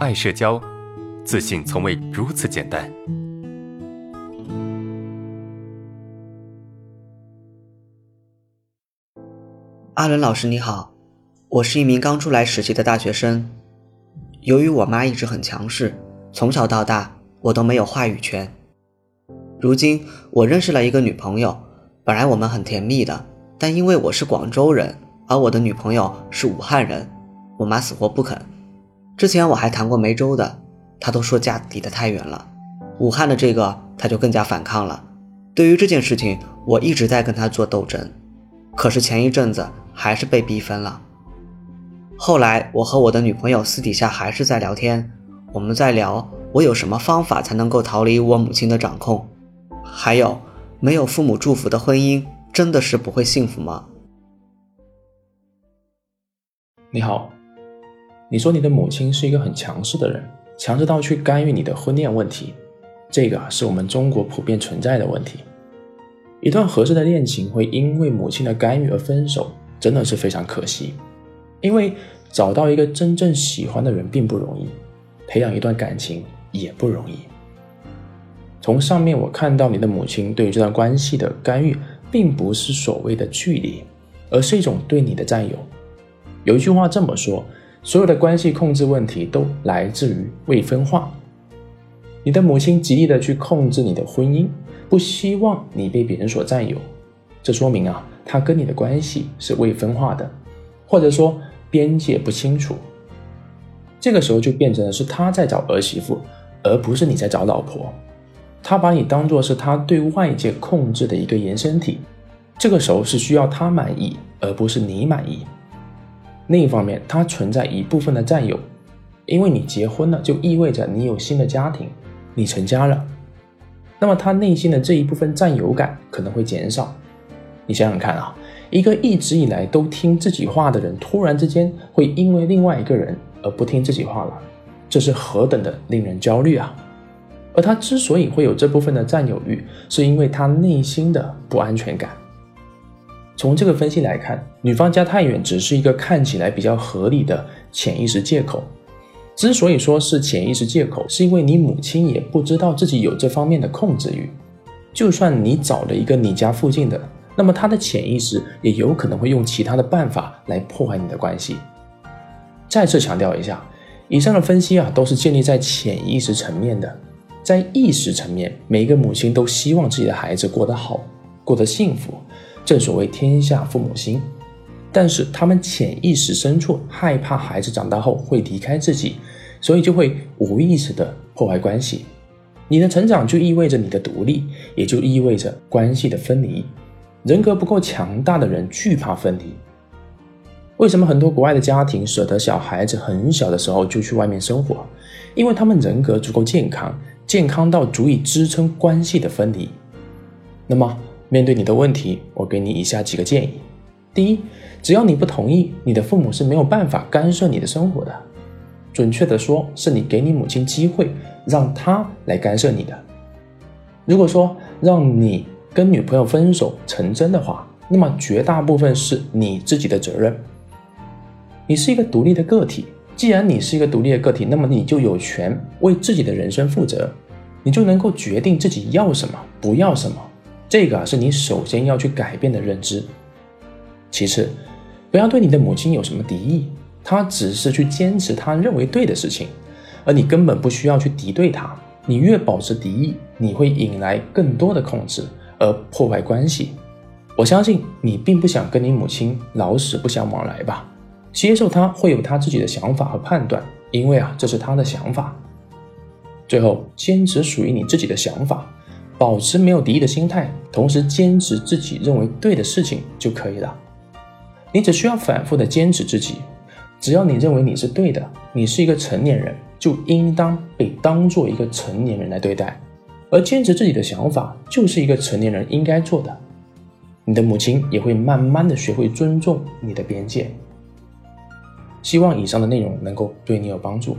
爱社交，自信从未如此简单。阿伦老师你好，我是一名刚出来实习的大学生。由于我妈一直很强势，从小到大我都没有话语权。如今我认识了一个女朋友，本来我们很甜蜜的，但因为我是广州人，而我的女朋友是武汉人，我妈死活不肯。之前我还谈过梅州的，他都说家离得太远了。武汉的这个，他就更加反抗了。对于这件事情，我一直在跟他做斗争，可是前一阵子还是被逼分了。后来我和我的女朋友私底下还是在聊天，我们在聊我有什么方法才能够逃离我母亲的掌控。还有，没有父母祝福的婚姻真的是不会幸福吗？你好，你说你的母亲是一个很强势的人，强势到去干预你的婚恋问题，这个是我们中国普遍存在的问题。一段合适的恋情会因为母亲的干预而分手，真的是非常可惜。因为找到一个真正喜欢的人并不容易，培养一段感情也不容易。从上面我看到你的母亲对于这段关系的干预，并不是所谓的距离，而是一种对你的占有。有一句话这么说：所有的关系控制问题都来自于未分化。你的母亲极力的去控制你的婚姻，不希望你被别人所占有，这说明啊，她跟你的关系是未分化的，或者说边界不清楚。这个时候就变成了是他在找儿媳妇，而不是你在找老婆。他把你当做是他对外界控制的一个延伸体，这个时候是需要他满意，而不是你满意。另一方面，他存在一部分的占有，因为你结婚了，就意味着你有新的家庭，你成家了。那么他内心的这一部分占有感可能会减少。你想想看啊，一个一直以来都听自己话的人，突然之间会因为另外一个人而不听自己话了，这是何等的令人焦虑啊！而他之所以会有这部分的占有欲，是因为他内心的不安全感。从这个分析来看，女方家太远只是一个看起来比较合理的潜意识借口。之所以说是潜意识借口，是因为你母亲也不知道自己有这方面的控制欲。就算你找了一个你家附近的，那么他的潜意识也有可能会用其他的办法来破坏你的关系。再次强调一下，以上的分析啊，都是建立在潜意识层面的。在意识层面，每一个母亲都希望自己的孩子过得好，过得幸福，正所谓天下父母心。但是他们潜意识深处害怕孩子长大后会离开自己，所以就会无意识的破坏关系。你的成长就意味着你的独立，也就意味着关系的分离。人格不够强大的人惧怕分离。为什么很多国外的家庭舍得小孩子很小的时候就去外面生活？因为他们人格足够健康。健康到足以支撑关系的分离。那么，面对你的问题，我给你以下几个建议：第一，只要你不同意，你的父母是没有办法干涉你的生活的。准确的说，是你给你母亲机会，让她来干涉你的。如果说让你跟女朋友分手成真的话，那么绝大部分是你自己的责任。你是一个独立的个体。既然你是一个独立的个体，那么你就有权为自己的人生负责，你就能够决定自己要什么，不要什么。这个是你首先要去改变的认知。其次，不要对你的母亲有什么敌意，她只是去坚持她认为对的事情，而你根本不需要去敌对她。你越保持敌意，你会引来更多的控制，而破坏关系。我相信你并不想跟你母亲老死不相往来吧。接受她会有她自己的想法和判断，因为啊，这是她的想法。最后，坚持属于你自己的想法，保持没有敌意的心态，同时坚持自己认为对的事情就可以了。你只需要反复的坚持自己，只要你认为你是对的，你是一个成年人，就应当被当做一个成年人来对待。而坚持自己的想法，就是一个成年人应该做的。你的母亲也会慢慢的学会尊重你的边界。希望以上的内容能够对你有帮助。